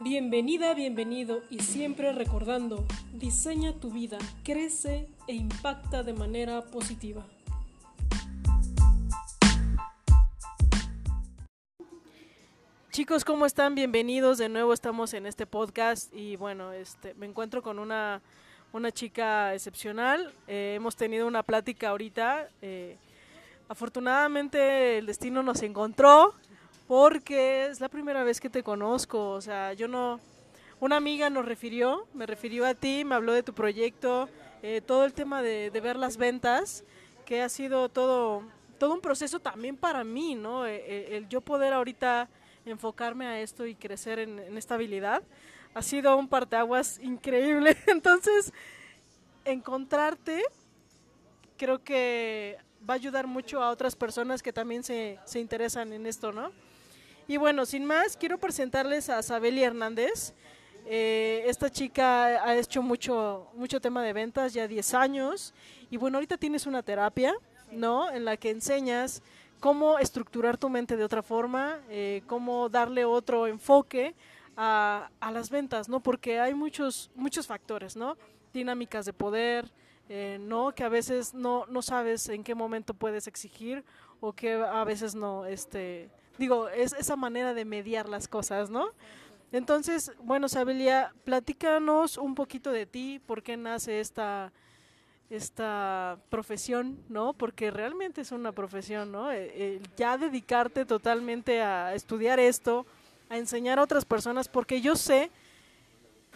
Bienvenida, bienvenido y siempre recordando, diseña tu vida, crece e impacta de manera positiva. Chicos, ¿cómo están? Bienvenidos. De nuevo estamos en este podcast y bueno, este, me encuentro con una, una chica excepcional. Eh, hemos tenido una plática ahorita. Eh, afortunadamente el destino nos encontró porque es la primera vez que te conozco. O sea, yo no... Una amiga nos refirió, me refirió a ti, me habló de tu proyecto, eh, todo el tema de, ver las ventas, que ha sido todo, todo un proceso también para mí, ¿no? el yo poder ahorita enfocarme a esto y crecer en, esta habilidad. Ha sido un parteaguas increíble. Entonces, encontrarte creo que va a ayudar mucho a otras personas que también se, se interesan en esto, ¿no? Y bueno, sin más, quiero presentarles a Sabeli Hernández. Eh, esta chica ha hecho mucho, mucho tema de ventas, ya 10 años. Y bueno, ahorita tienes una terapia, ¿no? En la que enseñas cómo estructurar tu mente de otra forma, eh, cómo darle otro enfoque a, las ventas, ¿no? Porque hay muchos, muchos factores, ¿no? Dinámicas de poder, eh, ¿no? Que a veces no, no sabes en qué momento puedes exigir o que a veces no, este, digo, es esa manera de mediar las cosas, ¿no? Entonces, bueno, Sabelia, platícanos un poquito de ti, por qué nace esta, esta profesión, ¿no? Porque realmente es una profesión, ¿no? Eh, ya dedicarte totalmente a estudiar esto, a enseñar a otras personas, porque yo sé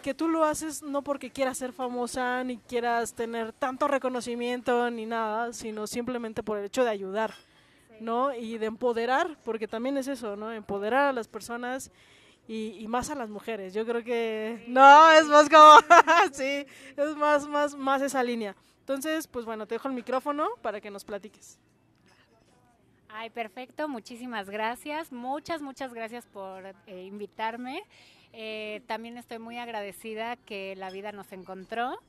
que tú lo haces no porque quieras ser famosa, ni quieras tener tanto reconocimiento, ni nada, sino simplemente por el hecho de ayudar, ¿no? Y de empoderar, porque también es eso, ¿no? Empoderar a las personas y, y, más a las mujeres. Yo creo que no es más como sí, es más más más esa línea. Entonces, pues bueno, te dejo el micrófono para que nos platiques. Ay, perfecto, muchísimas gracias. Muchas, muchas gracias por eh, invitarme. Eh, también estoy muy agradecida que la vida nos encontró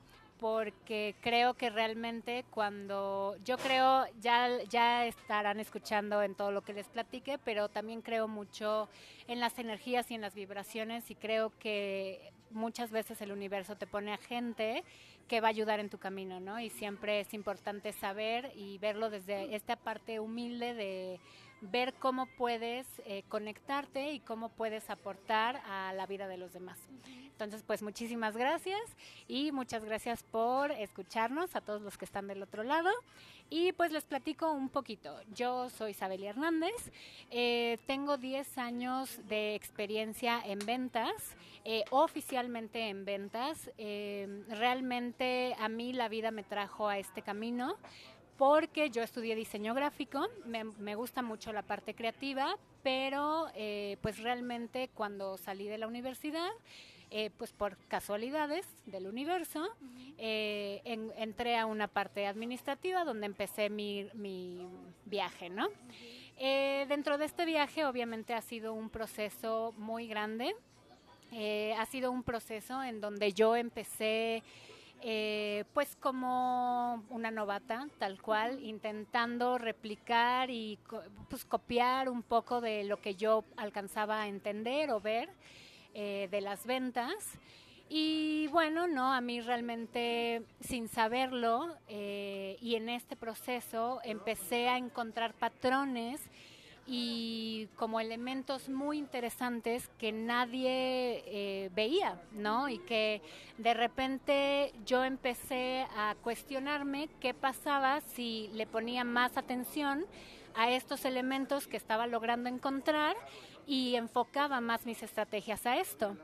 porque creo que realmente cuando yo creo ya ya estarán escuchando en todo lo que les platique, pero también creo mucho en las energías y en las vibraciones y creo que muchas veces el universo te pone a gente que va a ayudar en tu camino, ¿no? Y siempre es importante saber y verlo desde esta parte humilde de ver cómo puedes eh, conectarte y cómo puedes aportar a la vida de los demás. Entonces, pues muchísimas gracias y muchas gracias por escucharnos a todos los que están del otro lado. Y pues les platico un poquito. Yo soy Isabel Hernández, eh, tengo 10 años de experiencia en ventas, eh, oficialmente en ventas. realmente a mí la vida me trajo a este camino porque yo estudié diseño gráfico, me, gusta mucho la parte creativa, pero eh, pues realmente cuando salí de la universidad, eh, pues por casualidades del universo, eh, entré a una parte administrativa donde empecé mi, mi viaje, ¿no? dentro de este viaje obviamente ha sido un proceso muy grande, ha sido un proceso en donde yo empecé eh, pues como una novata, tal cual, intentando replicar y pues copiar un poco de lo que yo alcanzaba a entender o ver eh, de las ventas. Y bueno, no, a mí realmente sin saberlo eh, y en este proceso empecé a encontrar patrones y como elementos muy interesantes que nadie eh, veía, ¿no? Y que de repente yo empecé a cuestionarme qué pasaba si le ponía más atención a estos elementos que estaba logrando encontrar y enfocaba más mis estrategias a esto.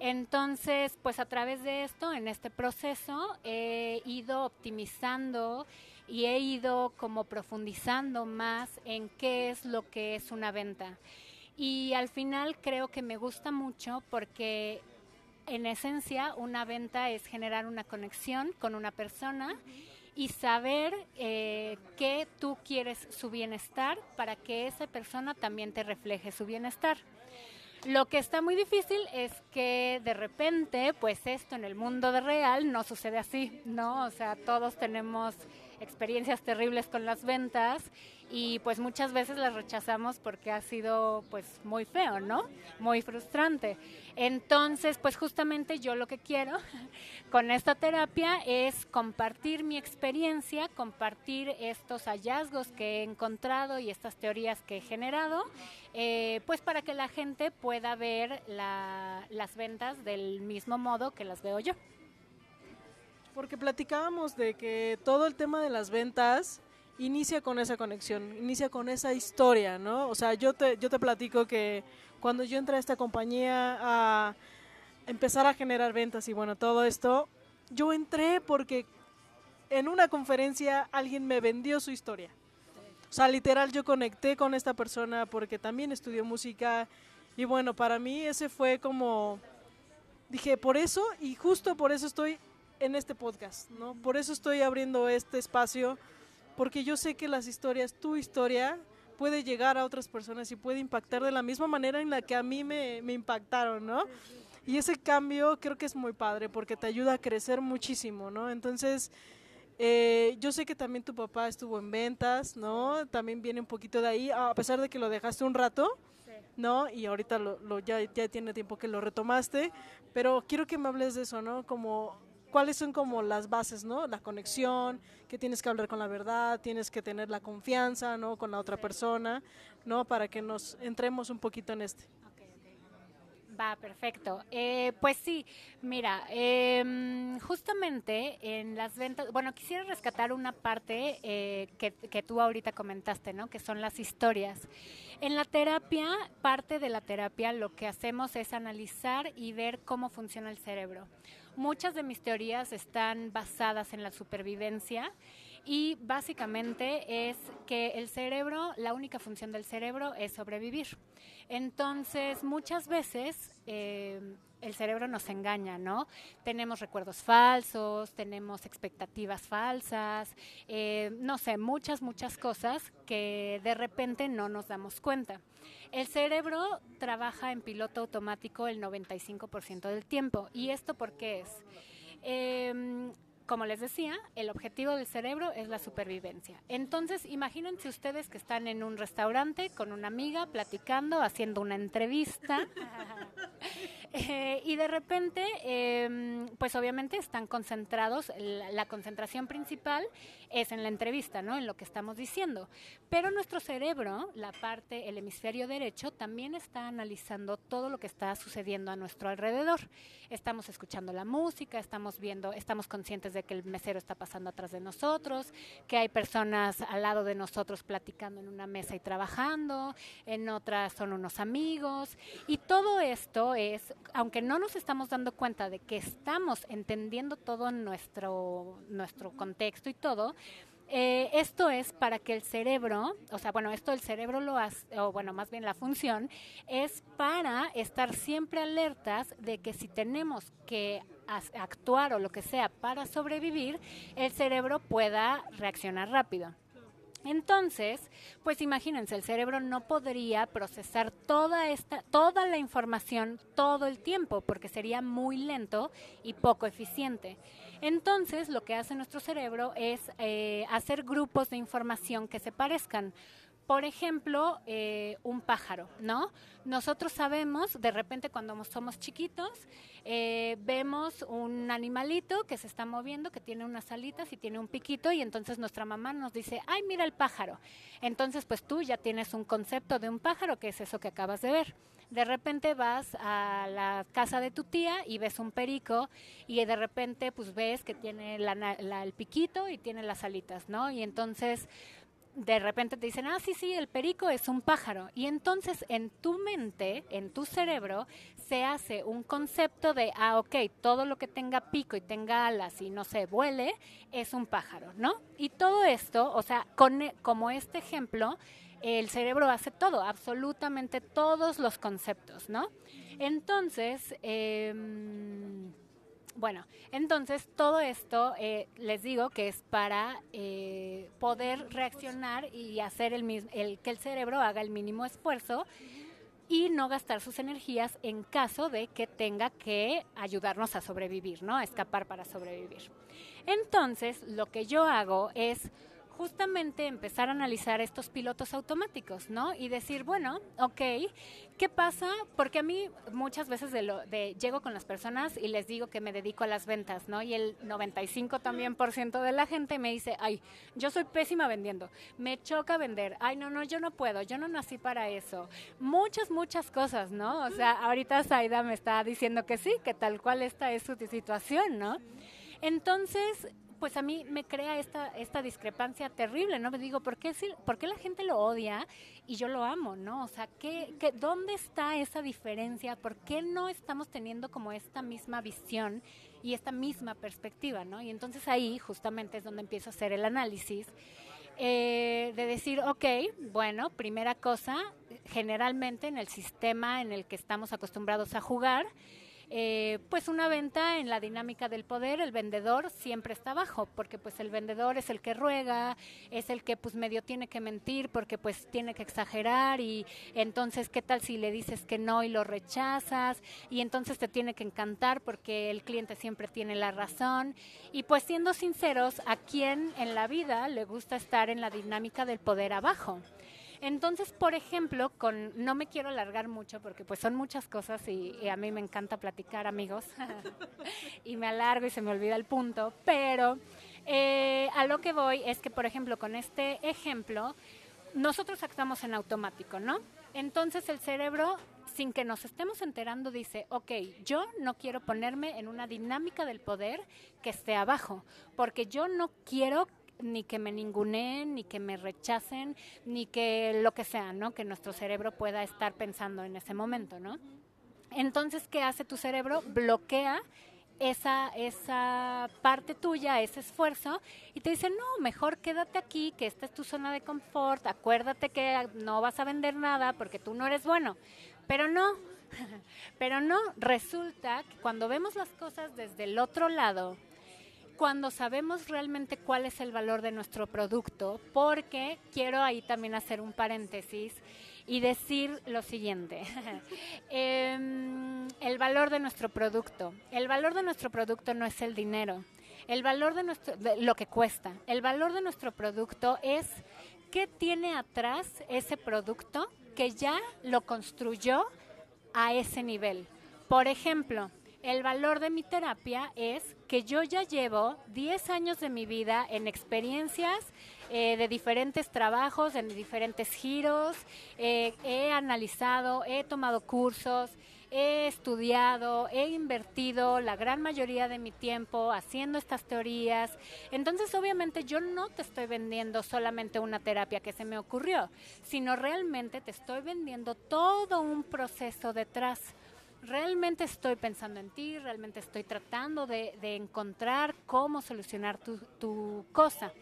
Entonces, pues a través de esto, en este proceso, he ido optimizando y he ido como profundizando más en qué es lo que es una venta. Y al final creo que me gusta mucho porque en esencia una venta es generar una conexión con una persona y saber eh, que tú quieres su bienestar para que esa persona también te refleje su bienestar. Lo que está muy difícil es que de repente, pues esto en el mundo de real no sucede así, ¿no? O sea, todos tenemos experiencias terribles con las ventas y pues muchas veces las rechazamos porque ha sido pues muy feo, ¿no? Muy frustrante. Entonces, pues justamente yo lo que quiero con esta terapia es compartir mi experiencia, compartir estos hallazgos que he encontrado y estas teorías que he generado, eh, pues para que la gente pueda ver las ventas del mismo modo que las veo yo. Porque platicábamos de que todo el tema de las ventas inicia con esa conexión, inicia con esa historia, ¿no? O sea, yo te, yo te platico que cuando yo entré a esta compañía a empezar a generar ventas y bueno, todo esto, yo entré porque en una conferencia alguien me vendió su historia. O sea, literal yo conecté con esta persona porque también estudió música y bueno, para mí ese fue como, dije, por eso y justo por eso estoy en este podcast, ¿no? Por eso estoy abriendo este espacio porque yo sé que las historias, tu historia, puede llegar a otras personas y puede impactar de la misma manera en la que a mí me, impactaron, ¿no? Y ese cambio creo que es muy padre porque te ayuda a crecer muchísimo, ¿no? Entonces, eh, yo sé que también tu papá estuvo en ventas, ¿no? También viene un poquito de ahí, a pesar de que lo dejaste un rato, ¿no? Y ahorita lo, ya, ya tiene tiempo que lo retomaste, pero quiero que me hables de eso, ¿no? Como cuáles son como las bases, ¿no? La conexión, que tienes que hablar con la verdad, tienes que tener la confianza, ¿no? Con la otra persona, ¿no? Para que nos entremos un poquito en este. Va, perfecto. Eh, pues sí, mira, em, justamente en las ventas, bueno, quisiera rescatar una parte eh, que, que, tú ahorita comentaste, ¿no? Que son las historias. En la terapia, parte de la terapia, lo que hacemos es analizar y ver cómo funciona el cerebro. Muchas de mis teorías están basadas en la supervivencia y básicamente es que el cerebro, la única función del cerebro es sobrevivir. Entonces, muchas veces eh, el cerebro nos engaña, ¿no? Tenemos recuerdos falsos, tenemos expectativas falsas, eh, no sé, muchas, muchas cosas que de repente no nos damos cuenta. El cerebro trabaja en piloto automático el 95% del tiempo. ¿Y esto por qué es? Em, como les decía, el objetivo del cerebro es la supervivencia. Entonces, imagínense ustedes que están en un restaurante con una amiga platicando, haciendo una entrevista. Eh, y de repente, em, pues obviamente están concentrados, la, concentración principal es en la entrevista, ¿no? En lo que estamos diciendo. Pero nuestro cerebro, la parte, el hemisferio derecho, también está analizando todo lo que está sucediendo a nuestro alrededor. Estamos escuchando la música, estamos viendo, estamos conscientes de que el mesero está pasando atrás de nosotros, que hay personas al lado de nosotros platicando en una mesa y trabajando, en otras son unos amigos. Y todo esto es aunque no nos estamos dando cuenta de que estamos entendiendo todo nuestro, nuestro contexto y todo, eh, esto es para que el cerebro, o sea, bueno, esto el cerebro lo hace, o bueno, más bien la función, es para estar siempre alertas de que si tenemos que actuar o lo que sea para sobrevivir, el cerebro pueda reaccionar rápido. Entonces, pues imagínense, el cerebro no podría procesar toda esta, toda la información todo el tiempo, porque sería muy lento y poco eficiente. Entonces, lo que hace nuestro cerebro es eh, hacer grupos de información que se parezcan. Por ejemplo, eh, un pájaro, ¿no? Nosotros sabemos, de repente cuando somos chiquitos, eh, vemos un animalito que se está moviendo, que tiene unas alitas y tiene un piquito, y entonces nuestra mamá nos dice, ay, mira el pájaro. Entonces, pues tú ya tienes un concepto de un pájaro, que es eso que acabas de ver. De repente vas a la casa de tu tía y ves un perico y de repente pues ves que tiene el piquito y tiene las alitas, ¿no? Y entonces de repente te dicen, ah, sí, sí, el perico es un pájaro. Y entonces en tu mente, en tu cerebro, se hace un concepto de, ah, ok, todo lo que tenga pico y tenga alas y no se vuele, es un pájaro, ¿no? Y todo esto, o sea, con, e, como este ejemplo, el cerebro hace todo, absolutamente todos los conceptos, ¿no? Entonces, eh, bueno, entonces todo esto eh, les digo que es para eh, poder reaccionar y hacer el, el que el cerebro haga el mínimo esfuerzo y no gastar sus energías en caso de que tenga que ayudarnos a sobrevivir, ¿no? A escapar para sobrevivir. Entonces, lo que yo hago es justamente empezar a analizar estos pilotos automáticos, ¿no? Y decir, bueno, ok, ¿qué pasa? Porque a mí muchas veces de lo, de, llego con las personas y les digo que me dedico a las ventas, ¿no? Y el 95 también por ciento de la gente me dice, ay, yo soy pésima vendiendo, me choca vender, ay, no, no, yo no puedo, yo no nací para eso. Muchas, muchas cosas, ¿no? O sea, ahorita Zaida me está diciendo que sí, que tal cual esta es su situación, ¿no? Entonces, pues a mí me crea esta, esta discrepancia terrible, ¿no? Me digo, ¿por qué, ¿por qué la gente lo odia y yo lo amo, ¿no? O sea, ¿qué, ¿dónde está esa diferencia? ¿Por qué no estamos teniendo como esta misma visión y esta misma perspectiva, ¿no? Y entonces ahí justamente es donde empiezo a hacer el análisis. Eh, de decir, ok, bueno, primera cosa, generalmente en el sistema en el que estamos acostumbrados a jugar, eh, pues una venta en la dinámica del poder, el vendedor siempre está abajo, porque pues el vendedor es el que ruega, es el que pues medio tiene que mentir porque pues tiene que exagerar y entonces qué tal si le dices que no y lo rechazas y entonces te tiene que encantar porque el cliente siempre tiene la razón y pues siendo sinceros, ¿a quién en la vida le gusta estar en la dinámica del poder abajo? Entonces, por ejemplo, con no me quiero alargar mucho porque pues son muchas cosas y, a mí me encanta platicar, amigos, y me alargo y se me olvida el punto, pero eh, a lo que voy es que, por ejemplo, con este ejemplo, nosotros actuamos en automático, ¿no? Entonces el cerebro, sin que nos estemos enterando, dice, ok, yo no quiero ponerme en una dinámica del poder que esté abajo, porque yo no quiero ni que me ninguneen, ni que me rechacen, ni que lo que sea, ¿no? Que nuestro cerebro pueda estar pensando en ese momento, ¿no? Entonces, ¿qué hace tu cerebro? Bloquea esa, esa parte tuya, ese esfuerzo, y te dice, no, mejor quédate aquí, que esta es tu zona de confort, acuérdate que no vas a vender nada porque tú no eres bueno. Pero no, pero no, resulta que cuando vemos las cosas desde el otro lado, cuando sabemos realmente cuál es el valor de nuestro producto, porque quiero ahí también hacer un paréntesis y decir lo siguiente. Em, el valor de nuestro producto. El valor de nuestro producto no es el dinero. El valor de nuestro, lo que cuesta. El valor de nuestro producto es qué tiene atrás ese producto que ya lo construyó a ese nivel. Por ejemplo, el valor de mi terapia es que yo ya llevo 10 años de mi vida en experiencias eh, de diferentes trabajos, en diferentes giros, eh, he analizado, he tomado cursos, he estudiado, he invertido la gran mayoría de mi tiempo haciendo estas teorías. Entonces, obviamente, yo no te estoy vendiendo solamente una terapia que se me ocurrió, sino realmente te estoy vendiendo todo un proceso detrás realmente estoy pensando en ti, realmente estoy tratando de, encontrar cómo solucionar tu, cosa.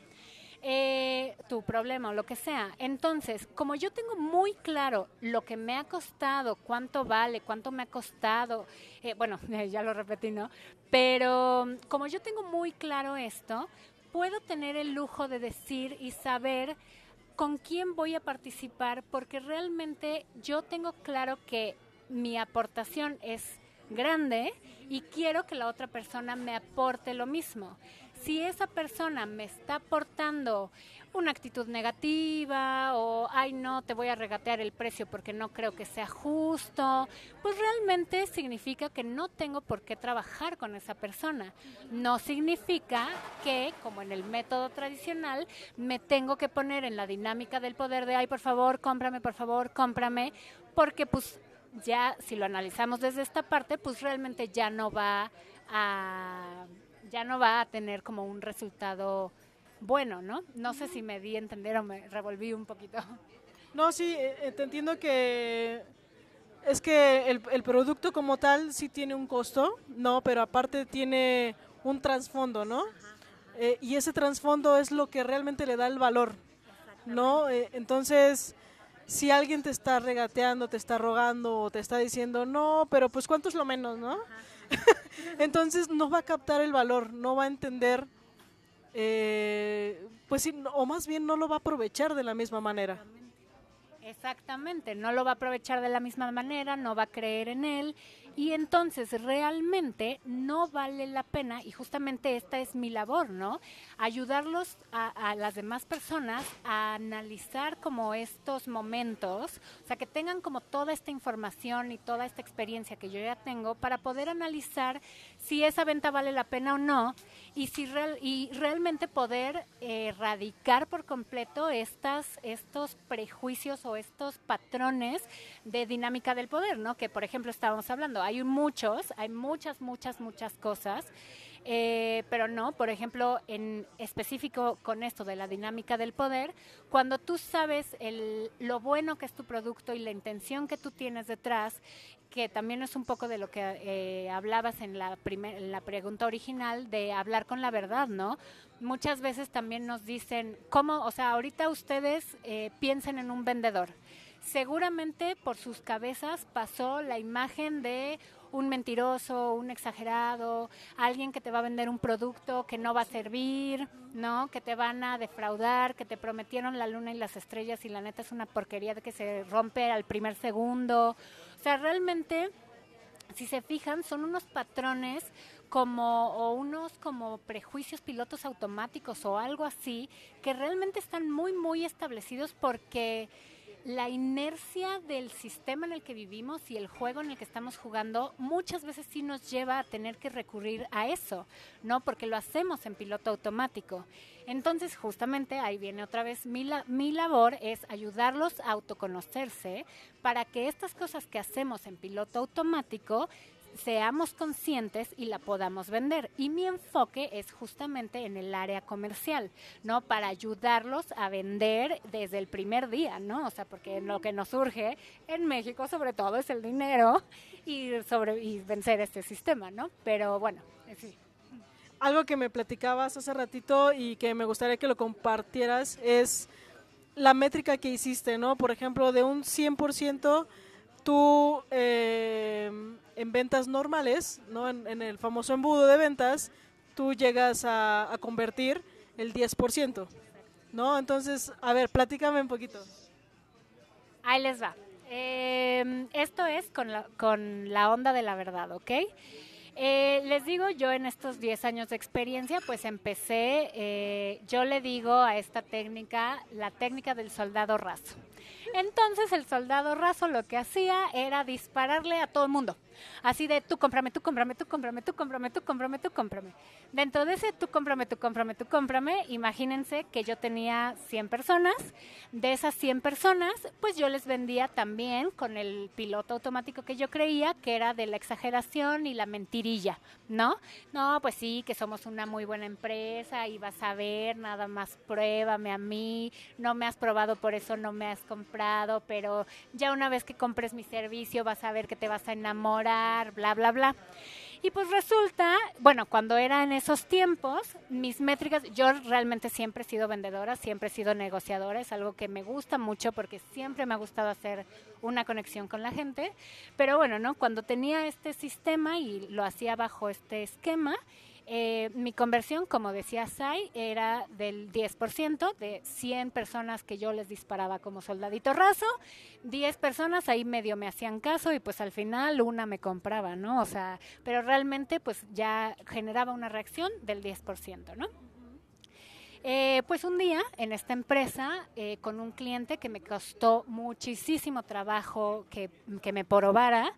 Eh, tu problema o lo que sea. Entonces, como yo tengo muy claro lo que me ha costado, cuánto vale, cuánto me ha costado, eh, bueno, ya lo repetí, ¿no? Pero como yo tengo muy claro esto, puedo tener el lujo de decir y saber con quién voy a participar porque realmente yo tengo claro que mi aportación es grande y quiero que la otra persona me aporte lo mismo. Si esa persona me está aportando una actitud negativa o, ay no, te voy a regatear el precio porque no creo que sea justo, pues realmente significa que no tengo por qué trabajar con esa persona. No significa que, como en el método tradicional, me tengo que poner en la dinámica del poder de, ay, por favor, cómprame, por favor, cómprame, porque pues ya si lo analizamos desde esta parte, pues realmente ya no va a ya no va a tener como un resultado bueno, ¿no? No sé si me di a entender o me revolví un poquito. No, sí, eh, eh, te entiendo que es que el, el, producto como tal sí tiene un costo, no, pero aparte tiene un trasfondo, ¿no? Eh, y ese trasfondo es lo que realmente le da el valor, ¿no? entonces, si alguien te está regateando, te está rogando o te está diciendo, no, pero pues cuánto es lo menos, ¿no? Entonces no va a captar el valor, no va a entender, eh, pues sí, o más bien no lo va a aprovechar de la misma manera. Exactamente, no lo va a aprovechar de la misma manera, no va a creer en él y entonces realmente no vale la pena y justamente esta es mi labor, ¿no? Ayudarlos a, las demás personas a analizar como estos momentos, o sea, que tengan como toda esta información y toda esta experiencia que yo ya tengo para poder analizar si esa venta vale la pena o no y si real, y realmente poder erradicar por completo estas estos prejuicios o estos patrones de dinámica del poder, ¿no? Que por ejemplo estábamos hablando, hay muchos, hay muchas, muchas, muchas cosas. Eh, pero no, por ejemplo, en específico con esto de la dinámica del poder, cuando tú sabes el, lo bueno que es tu producto y la intención que tú tienes detrás, que también es un poco de lo que eh, hablabas en la, primer, la pregunta original, de hablar con la verdad, ¿no? Muchas veces también nos dicen, ¿cómo? O sea, ahorita ustedes eh, piensen en un vendedor seguramente por sus cabezas pasó la imagen de un mentiroso, un exagerado, alguien que te va a vender un producto que no va a servir, ¿no? Que te van a defraudar, que te prometieron la luna y las estrellas y la neta es una porquería de que se rompe al primer segundo. O sea, realmente si se fijan, son unos patrones como o unos como prejuicios pilotos automáticos o algo así que realmente están muy muy establecidos porque la inercia del sistema en el que vivimos y el juego en el que estamos jugando muchas veces sí nos lleva a tener que recurrir a eso, ¿no? Porque lo hacemos en piloto automático. Entonces, justamente ahí viene otra vez mi, mi labor es ayudarlos a autoconocerse para que estas cosas que hacemos en piloto automático seamos conscientes y la podamos vender. Y mi enfoque es justamente en el área comercial, ¿no? Para ayudarlos a vender desde el primer día, ¿no? O sea, porque lo que nos surge en México sobre todo es el dinero y, sobre, y vencer este sistema, ¿no? Pero bueno, sí. Algo que me platicabas hace ratito y que me gustaría que lo compartieras es la métrica que hiciste, ¿no? Por ejemplo, de un 100%, tú eh, en ventas normales, ¿no? En, el famoso embudo de ventas, tú llegas a, convertir el 10%, ¿no? Entonces, a ver, platícame un poquito. Ahí les va. Em, esto es con la, con la onda de la verdad, ¿ok? Eh, les digo, yo en estos 10 años de experiencia, pues empecé, eh, yo le digo a esta técnica, la técnica del soldado raso. Entonces el soldado raso lo que hacía era dispararle a todo el mundo. Así de tú cómprame, tú cómprame, tú cómprame, tú cómprame, tú cómprame, tú cómprame. Dentro de ese tú cómprame, tú cómprame, tú cómprame, imagínense que yo tenía 100 personas. De esas 100 personas, pues yo les vendía también con el piloto automático que yo creía que era de la exageración y la mentirilla, ¿no? No, pues sí, que somos una muy buena empresa y vas a ver, nada más pruébame a mí, no me has probado, por eso no me has comprado, pero ya una vez que compres mi servicio vas a ver que te vas a enamorar bla, bla, bla. Y pues resulta, bueno, cuando era en esos tiempos, mis métricas, yo realmente siempre he sido vendedora, siempre he sido negociadora, es algo que me gusta mucho porque siempre me ha gustado hacer una conexión con la gente, pero bueno, ¿no? Cuando tenía este sistema y lo hacía bajo este esquema, eh, mi conversión, como decía Sai, era del 10%, de 100 personas que yo les disparaba como soldadito raso, 10 personas ahí medio me hacían caso y pues al final una me compraba, ¿no? O sea, pero realmente pues ya generaba una reacción del 10%, ¿no? Eh, pues un día en esta empresa eh, con un cliente que me costó muchísimo trabajo que, que me probara,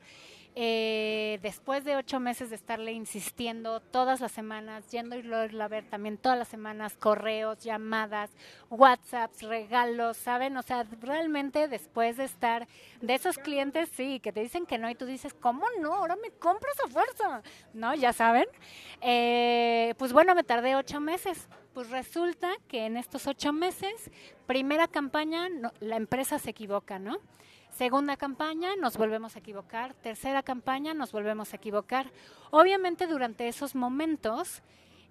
eh, después de ocho meses de estarle insistiendo todas las semanas, yendo y a ver también todas las semanas, correos, llamadas, WhatsApps, regalos, ¿saben? O sea, realmente después de estar, de esos clientes, sí, que te dicen que no y tú dices, ¿cómo no? Ahora me compras a fuerza, ¿no? Ya saben. Eh, pues bueno, me tardé ocho meses. Pues resulta que en estos ocho meses, primera campaña, la empresa se equivoca, ¿no? Segunda campaña, nos volvemos a equivocar. Tercera campaña, nos volvemos a equivocar. Obviamente durante esos momentos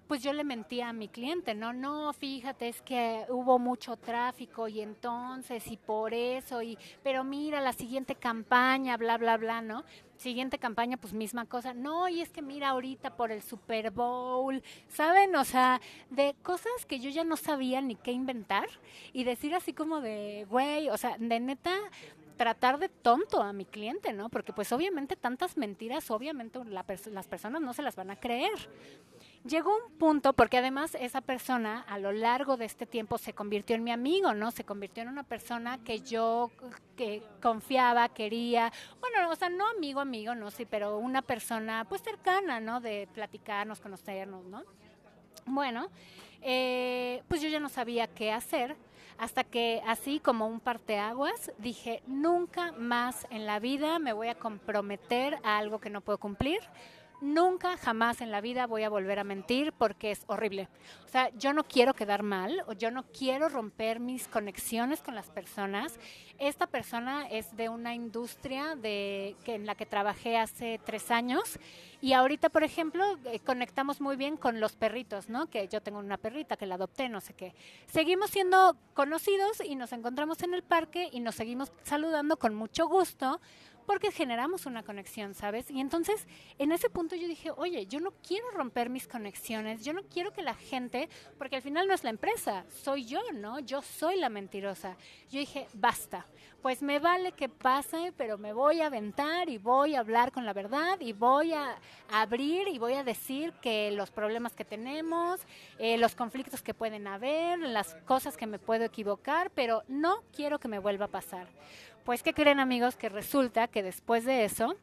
pues yo le mentía a mi cliente, no, no, fíjate, es que hubo mucho tráfico y entonces y por eso y pero mira la siguiente campaña, bla bla bla, ¿no? Siguiente campaña, pues misma cosa. No, y es que mira ahorita por el Super Bowl, ¿saben? O sea, de cosas que yo ya no sabía ni qué inventar y decir así como de, güey, o sea, de neta, tratar de tonto a mi cliente, ¿no? Porque pues obviamente tantas mentiras, obviamente las personas no se las van a creer. Llegó un punto, porque además esa persona a lo largo de este tiempo se convirtió en mi amigo, ¿no? Se convirtió en una persona que yo que confiaba, quería, bueno, o sea, no amigo, amigo, no, sí, pero una persona pues cercana, ¿no? De platicarnos, conocernos, ¿no? Bueno, eh, pues yo ya no sabía qué hacer hasta que así como un parteaguas dije, nunca más en la vida me voy a comprometer a algo que no puedo cumplir. Nunca, jamás en la vida voy a volver a mentir porque es horrible. O sea, yo no quiero quedar mal o yo no quiero romper mis conexiones con las personas. Esta persona es de una industria de, que, en la que trabajé hace tres años y ahorita, por ejemplo, eh, conectamos muy bien con los perritos, ¿no? Que yo tengo una perrita que la adopté, no sé qué. Seguimos siendo conocidos y nos encontramos en el parque y nos seguimos saludando con mucho gusto porque generamos una conexión, ¿sabes? Y entonces, en ese punto yo dije, oye, yo no quiero romper mis conexiones, yo no quiero que la gente, porque al final no es la empresa, soy yo, ¿no? Yo soy la mentirosa. Yo dije, basta, pues me vale que pase, pero me voy a aventar y voy a hablar con la verdad y voy a abrir y voy a decir que los problemas que tenemos, eh, los conflictos que pueden haber, las cosas que me puedo equivocar, pero no quiero que me vuelva a pasar. Pues, ¿qué creen amigos? Que resulta que después de eso,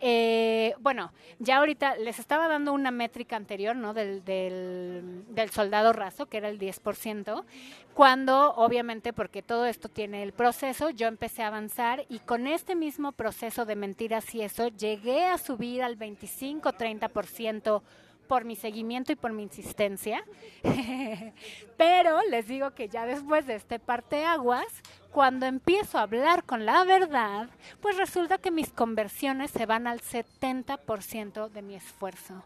eh, bueno, ya ahorita les estaba dando una métrica anterior, ¿no? Del, del, del, soldado raso, que era el 10%, cuando obviamente, porque todo esto tiene el proceso, yo empecé a avanzar y con este mismo proceso de mentiras y eso, llegué a subir al 25-30% por mi seguimiento y por mi insistencia. Pero les digo que ya después de este parteaguas, cuando empiezo a hablar con la verdad, pues resulta que mis conversiones se van al 70% de mi esfuerzo.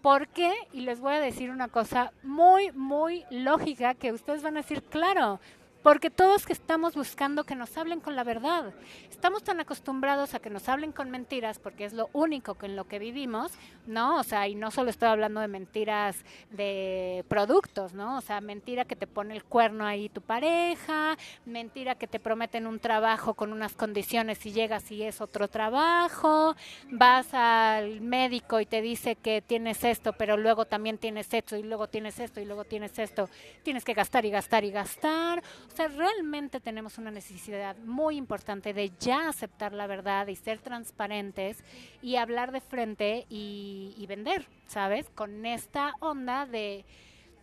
¿Por qué? Y les voy a decir una cosa muy, muy lógica que ustedes van a decir, claro, porque todos que estamos buscando que nos hablen con la verdad. Estamos tan acostumbrados a que nos hablen con mentiras porque es lo único en lo que vivimos, ¿no? O sea, y no solo estoy hablando de mentiras de productos, ¿no? O sea, mentira que te pone el cuerno ahí tu pareja, mentira que te prometen un trabajo con unas condiciones y llegas y es otro trabajo, vas al médico y te dice que tienes esto, pero luego también tienes esto y luego tienes esto y luego tienes esto, tienes que gastar y gastar y gastar. Sea, realmente tenemos una necesidad muy importante de ya aceptar la verdad y ser transparentes y hablar de frente y, vender, ¿sabes? Con esta onda de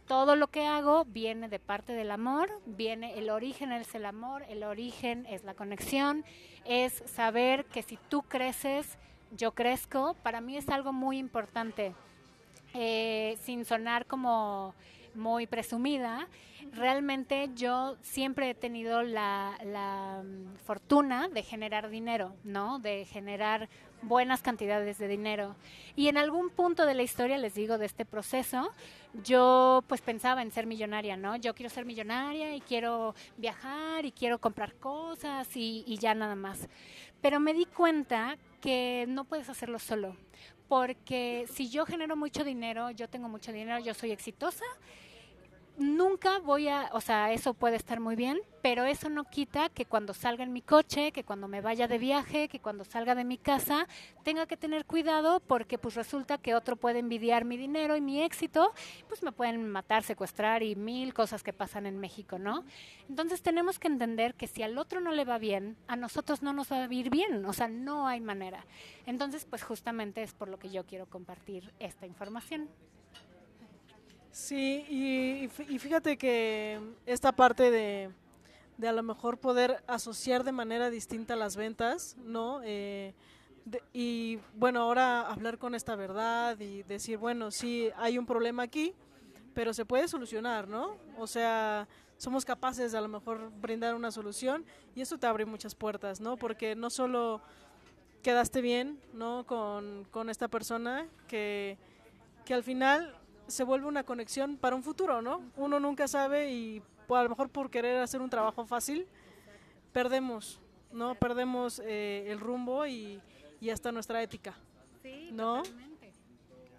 todo lo que hago viene de parte del amor, viene el origen es el amor, el origen es la conexión, es saber que si tú creces, yo crezco, para mí es algo muy importante, eh, sin sonar como muy presumida, realmente yo siempre he tenido la, mm, fortuna de generar dinero, ¿no? De generar buenas cantidades de dinero. Y en algún punto de la historia, les digo, de este proceso, yo pues pensaba en ser millonaria, ¿no? Yo quiero ser millonaria y quiero viajar y quiero comprar cosas y, y ya nada más. Pero me di cuenta que no puedes hacerlo solo, porque si yo genero mucho dinero, yo tengo mucho dinero, yo soy exitosa, nunca voy a, o sea, eso puede estar muy bien, pero eso no quita que cuando salga en mi coche, que cuando me vaya de viaje, que cuando salga de mi casa, tenga que tener cuidado porque pues resulta que otro puede envidiar mi dinero y mi éxito, pues me pueden matar, secuestrar y mil cosas que pasan en México, ¿no? Entonces tenemos que entender que si al otro no le va bien, a nosotros no nos va a ir bien, o sea, no hay manera. Entonces, pues justamente es por lo que yo quiero compartir esta información. Sí, y, fíjate que esta parte de, a lo mejor poder asociar de manera distinta las ventas, ¿no? Eh, y bueno, ahora hablar con esta verdad y decir, bueno, sí, hay un problema aquí, pero se puede solucionar, ¿no? O sea, somos capaces de a lo mejor brindar una solución y eso te abre muchas puertas, ¿no? Porque no solo quedaste bien, ¿no? Con, con esta persona que, que al final se vuelve una conexión para un futuro, ¿no? Uno nunca sabe y pues, a lo mejor por querer hacer un trabajo fácil, perdemos, ¿no? Perdemos eh, el rumbo y, y, hasta nuestra ética, sí, ¿no? Totalmente.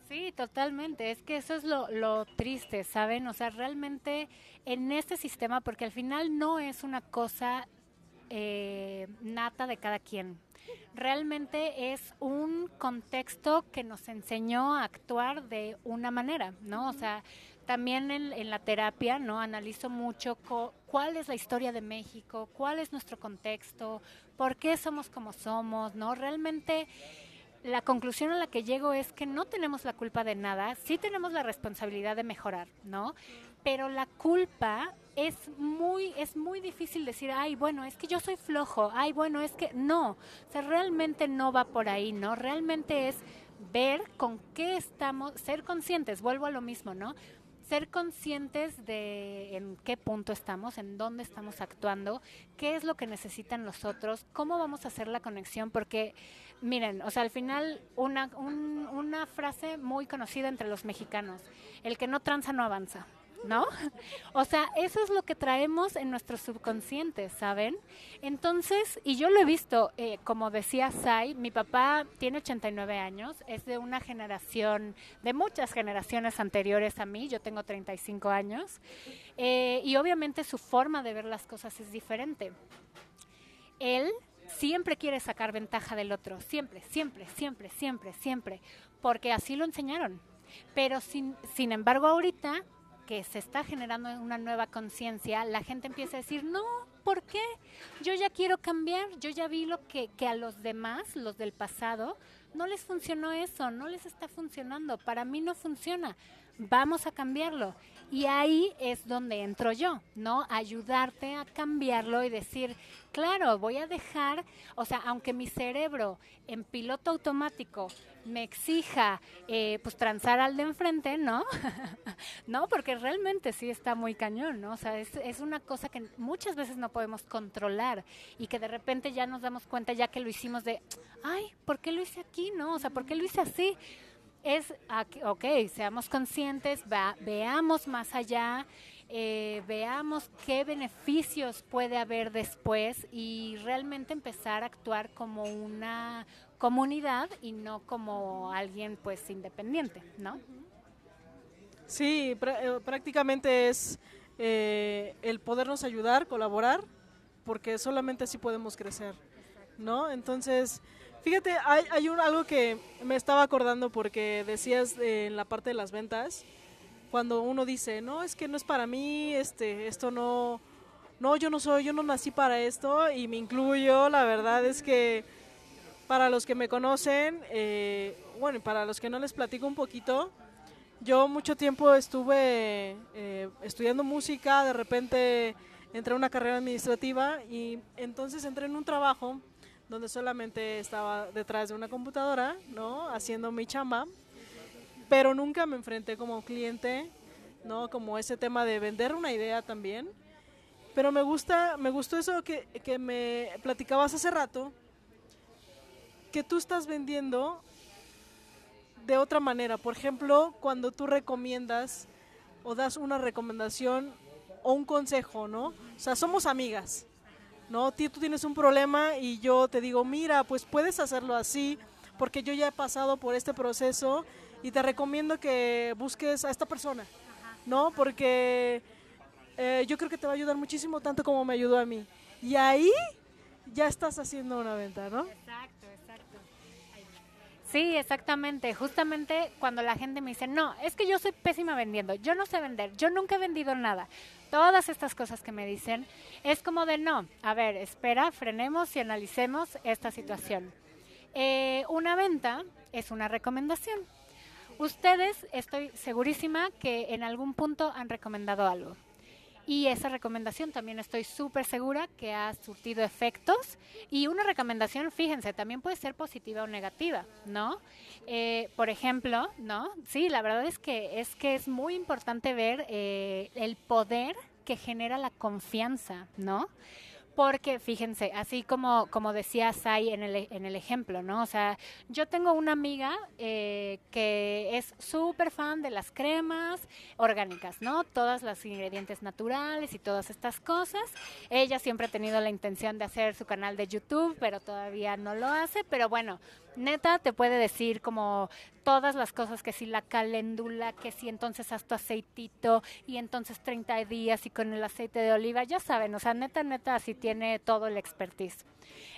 Sí, totalmente. Es que eso es lo, lo triste, ¿saben? O sea, realmente en este sistema, porque al final no es una cosa eh, nata de cada quien. Realmente es un contexto que nos enseñó a actuar de una manera, ¿no? O sea, también en, la terapia, ¿no? Analizo mucho cuál es la historia de México, cuál es nuestro contexto, por qué somos como somos, ¿no? Realmente la conclusión a la que llego es que no tenemos la culpa de nada, sí tenemos la responsabilidad de mejorar, ¿no? Pero la culpa es muy es muy difícil decir, ay, bueno, es que yo soy flojo, ay, bueno, es que no, o sea, realmente no va por ahí, ¿no? Realmente es ver con qué estamos, ser conscientes, vuelvo a lo mismo, ¿no? ser conscientes de en qué punto estamos, en dónde estamos actuando, qué es lo que necesitan los otros, cómo vamos a hacer la conexión, porque miren, o sea, al final una, una frase muy conocida entre los mexicanos, el que no tranza no avanza. ¿No? O sea, eso es lo que traemos en nuestro subconsciente, ¿saben? Entonces, y yo lo he visto, eh, como decía Sai, mi papá tiene 89 años, es de una generación, de muchas generaciones anteriores a mí, yo tengo 35 años, eh, y obviamente su forma de ver las cosas es diferente. Él siempre quiere sacar ventaja del otro, siempre, siempre, siempre, siempre, siempre, porque así lo enseñaron. Pero sin, sin embargo ahorita que se está generando una nueva conciencia, la gente empieza a decir, no, ¿por qué? Yo ya quiero cambiar, yo ya vi lo que, que a los demás, los del pasado, no les funcionó eso, no les está funcionando, para mí no funciona, vamos a cambiarlo. Y ahí es donde entro yo, ¿no? Ayudarte a cambiarlo y decir, claro, voy a dejar, o sea, aunque mi cerebro en piloto automático me exija eh, pues transar al de enfrente, ¿no? no, porque realmente sí está muy cañón, ¿no? O sea, es, es, una cosa que muchas veces no podemos controlar y que de repente ya nos damos cuenta ya que lo hicimos de, ay, ¿por qué lo hice aquí, no? O sea, ¿por qué lo hice así? Es, ok, seamos conscientes, veamos más allá, eh, veamos qué beneficios puede haber después y realmente empezar a actuar como una comunidad y no como alguien pues independiente, ¿no? Sí, eh, prácticamente es eh, el podernos ayudar, colaborar, porque solamente así podemos crecer, ¿no? Entonces, fíjate, hay, hay un, algo que me estaba acordando porque decías en la parte de las ventas, cuando uno dice, no, es que no es para mí, este, esto no, no, yo no soy, yo no nací para esto y me incluyo, la verdad es que para los que me conocen, eh, bueno, para los que no les platico un poquito, yo mucho tiempo estuve eh, estudiando música, de repente entré a una carrera administrativa y entonces entré en un trabajo donde solamente estaba detrás de una computadora, ¿no? Haciendo mi chamba, pero nunca me enfrenté como cliente, ¿no? Como ese tema de vender una idea también. Pero me gusta, me gustó eso que, que me platicabas hace rato, que tú estás vendiendo de otra manera. Por ejemplo, cuando tú recomiendas o das una recomendación o un consejo, ¿no? O sea, somos amigas, ¿no? Tú tienes un problema y yo te digo, mira, pues puedes hacerlo así, porque yo ya he pasado por este proceso y te recomiendo que busques a esta persona, ¿no? Porque eh, yo creo que te va a ayudar muchísimo, tanto como me ayudó a mí. Y ahí ya estás haciendo una venta, ¿no? Sí, exactamente. Justamente cuando la gente me dice, no, es que yo soy pésima vendiendo, yo no sé vender, yo nunca he vendido nada. Todas estas cosas que me dicen, es como de no, a ver, espera, frenemos y analicemos esta situación. Eh, una venta es una recomendación. Ustedes, estoy segurísima que en algún punto han recomendado algo. Y esa recomendación también estoy súper segura que ha surtido efectos. Y una recomendación, fíjense, también puede ser positiva o negativa, ¿no? Eh, por ejemplo, ¿no? Sí, la verdad es que es que es muy importante ver eh, el poder que genera la confianza, ¿no? Porque, fíjense, así como, como decía Sai en el, en el ejemplo, ¿no? O sea, yo tengo una amiga eh, que es súper fan de las cremas orgánicas, ¿no? Todos los ingredientes naturales y todas estas cosas. Ella siempre ha tenido la intención de hacer su canal de YouTube, pero todavía no lo hace. Pero bueno, neta te puede decir como todas las cosas que si la caléndula, que si entonces haz tu aceitito y entonces 30 días y con el aceite de oliva, ya saben, o sea, neta, neta, así tiene todo el expertise.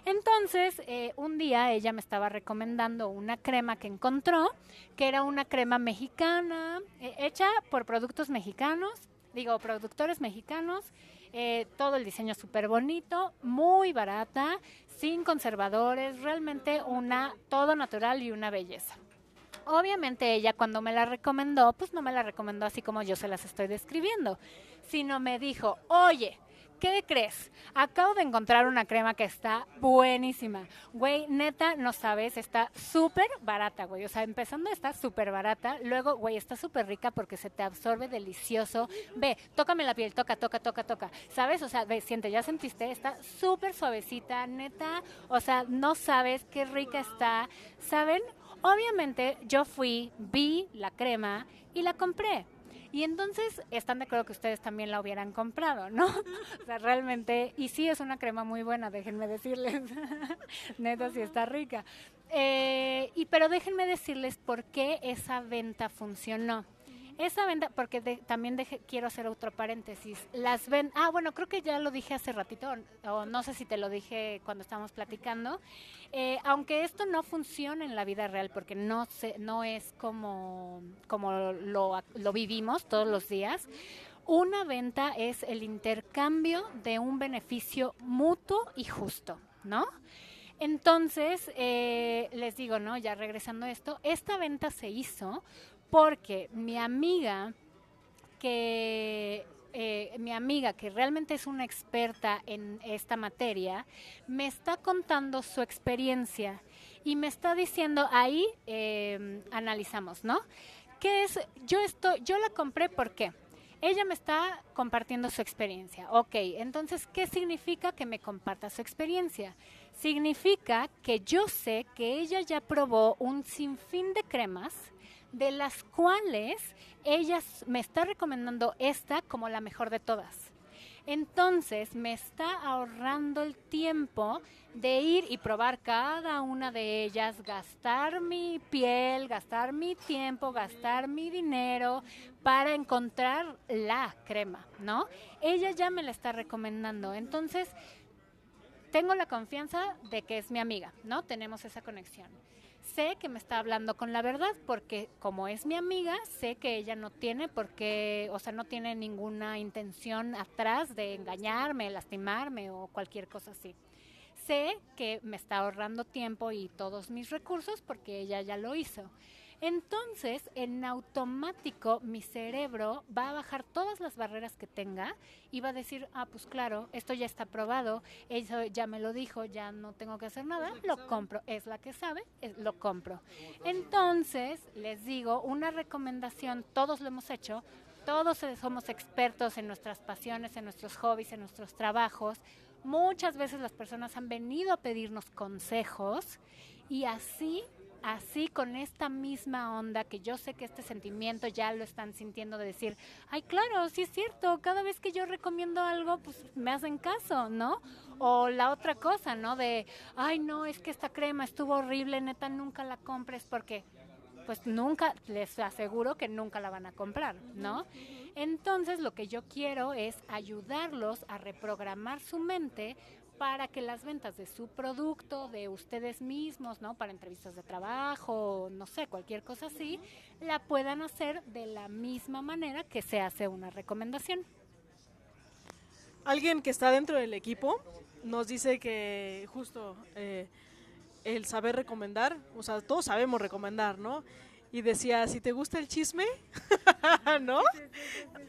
Entonces, eh, un día ella me estaba recomendando una crema que encontró, que era una crema mexicana, eh, hecha por productos mexicanos, digo, productores mexicanos, eh, todo el diseño súper bonito, muy barata, sin conservadores, realmente una todo natural y una belleza. Obviamente ella cuando me la recomendó, pues no me la recomendó así como yo se las estoy describiendo, sino me dijo, oye, ¿qué crees? Acabo de encontrar una crema que está buenísima. Güey, neta, no sabes, está súper barata, güey. O sea, empezando está súper barata. Luego, güey, está súper rica porque se te absorbe delicioso. Ve, tócame la piel, toca, toca, toca, toca. ¿Sabes? O sea, ve, siente, ya sentiste, está súper suavecita, neta. O sea, no sabes qué rica está. ¿Saben? Obviamente yo fui, vi la crema y la compré. Y entonces están de acuerdo que ustedes también la hubieran comprado, ¿no? O sea, realmente, y sí es una crema muy buena, déjenme decirles. Neta, sí está rica. Eh, y pero déjenme decirles por qué esa venta funcionó. Esa venta, porque también quiero hacer otro paréntesis. Las ven, ah, bueno, creo que ya lo dije hace ratito, o, no sé si te lo dije cuando estábamos platicando. Eh, aunque esto no funciona en la vida real, porque no se, no es como, como lo, lo vivimos todos los días. Una venta es el intercambio de un beneficio mutuo y justo, ¿no? Entonces, eh, les digo, ¿no? Ya regresando a esto, esta venta se hizo porque mi amiga que eh, mi amiga, que realmente es una experta en esta materia, me está contando su experiencia y me está diciendo, ahí eh, analizamos, ¿no? ¿Qué es? Yo, estoy, yo la compré, ¿por qué? Ella me está compartiendo su experiencia. Ok, entonces, ¿qué significa que me comparta su experiencia? Significa que yo sé que ella ya probó un sinfín de cremas, de las cuales ella me está recomendando esta como la mejor de todas. Entonces me está ahorrando el tiempo de ir y probar cada una de ellas, gastar mi piel, gastar mi tiempo, gastar mi dinero para encontrar la crema, ¿no? Ella ya me la está recomendando. Entonces, tengo la confianza de que es mi amiga, ¿no? Tenemos esa conexión sé que me está hablando con la verdad porque como es mi amiga, sé que ella no tiene por qué, o sea, no tiene ninguna intención atrás de engañarme, lastimarme o cualquier cosa así. Sé que me está ahorrando tiempo y todos mis recursos porque ella ya lo hizo. Entonces, en automático, mi cerebro va a bajar todas las barreras que tenga y va a decir, ah, pues claro, esto ya está probado, eso ya me lo dijo, ya no tengo que hacer nada, lo compro. Es la que sabe, lo compro. Entonces, les digo, una recomendación, todos lo hemos hecho, todos somos expertos en nuestras pasiones, en nuestros hobbies, en nuestros trabajos. Muchas veces las personas han venido a pedirnos consejos y así así con esta misma onda que yo sé que este sentimiento ya lo están sintiendo de decir, ay, claro, sí es cierto, cada vez que yo recomiendo algo, pues me hacen caso, ¿no? O la otra cosa, ¿no? De, ay, no, es que esta crema estuvo horrible, neta, nunca la compres porque pues nunca, les aseguro que nunca la van a comprar, ¿no? Entonces lo que yo quiero es ayudarlos a reprogramar su mente para que las ventas de su producto, de ustedes mismos, ¿no? Para entrevistas de trabajo, no sé, cualquier cosa así, la puedan hacer de la misma manera que se hace una recomendación. Alguien que está dentro del equipo nos dice que justo eh, el saber recomendar, o sea, todos sabemos recomendar, ¿no? Y decía, si te gusta el chisme, ¿no?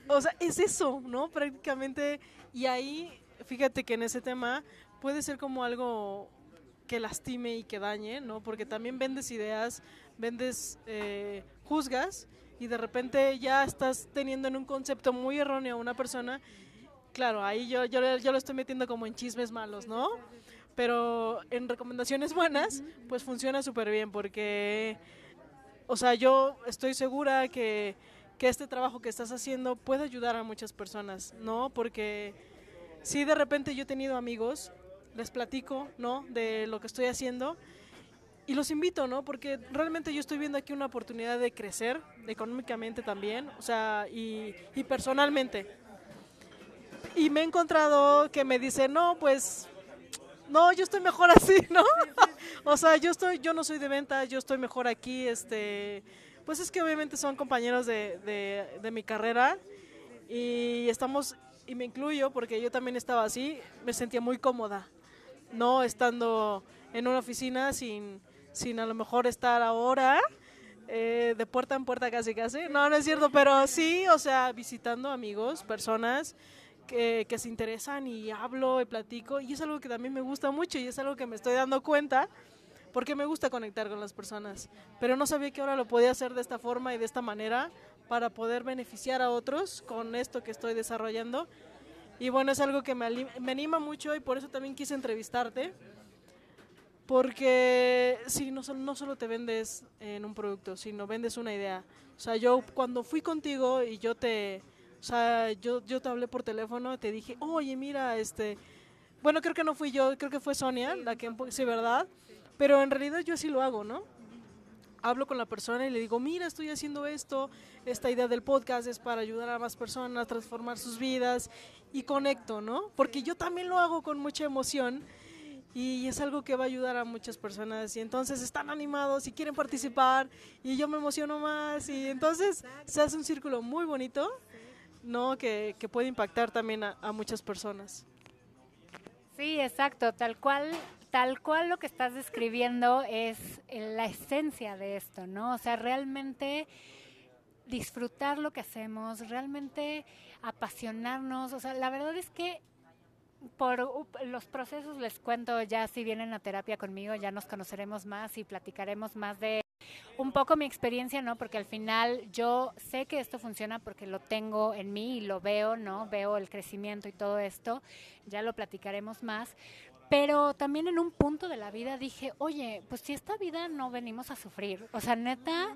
O sea, es eso, ¿no? Prácticamente, y ahí fíjate que en ese tema puede ser como algo que lastime y que dañe, ¿no? Porque también vendes ideas, vendes, eh, juzgas y de repente ya estás teniendo en un concepto muy erróneo a una persona claro, ahí yo, yo, yo lo estoy metiendo como en chismes malos, ¿no? Pero en recomendaciones buenas, pues funciona súper bien porque, o sea, yo estoy segura que, que este trabajo que estás haciendo puede ayudar a muchas personas, ¿no? Porque si de repente yo he tenido amigos, les platico, ¿no? De lo que estoy haciendo y los invito, ¿no? Porque realmente yo estoy viendo aquí una oportunidad de crecer económicamente también, o sea, y, personalmente. Y me he encontrado que me dicen, no, pues, no, yo estoy mejor así, ¿no? o sea, yo estoy, yo no soy de venta, yo estoy mejor aquí, este, pues es que obviamente son compañeros de, de mi carrera y estamos, y me incluyo porque yo también estaba así, me sentía muy cómoda, no estando en una oficina sin sin a lo mejor estar ahora eh, de puerta en puerta casi casi. No, no es cierto, pero sí, o sea, visitando amigos, personas que, que se interesan y hablo y platico y es algo que también me gusta mucho y es algo que me estoy dando cuenta porque me gusta conectar con las personas, pero no sabía que ahora lo podía hacer de esta forma y de esta manera para poder beneficiar a otros con esto que estoy desarrollando. Y bueno, es algo que me, me anima mucho y por eso también quise entrevistarte porque sí, no, solo te vendes en un producto, sino vendes una idea. O sea, yo cuando fui contigo y yo te, o sea, yo, yo te hablé por teléfono, te dije, oye, mira, este, bueno, creo que no fui yo, creo que fue Sonia, la que, sí, ¿verdad? Pero en realidad yo así lo hago, ¿no? Hablo con la persona y le digo, mira, estoy haciendo esto, esta idea del podcast es para ayudar a más personas a transformar sus vidas y conecto, ¿no? Porque yo también lo hago con mucha emoción y es algo que va a ayudar a muchas personas y entonces están animados y quieren participar y yo me emociono más y entonces se hace un círculo muy bonito, ¿no? Que, que puede impactar también a, a, muchas personas. Sí, exacto, tal cual, tal cual lo que estás describiendo es la esencia de esto, ¿no? O sea, realmente disfrutar lo que hacemos, realmente apasionarnos, o sea, la verdad es que por los procesos les cuento ya si vienen a terapia conmigo ya nos conoceremos más y platicaremos más de un poco mi experiencia, ¿no? Porque al final yo sé que esto funciona porque lo tengo en mí y lo veo, ¿no? Veo el crecimiento y todo esto, ya lo platicaremos más. Pero también en un punto de la vida dije, oye, pues si esta vida no venimos a sufrir, o sea, neta,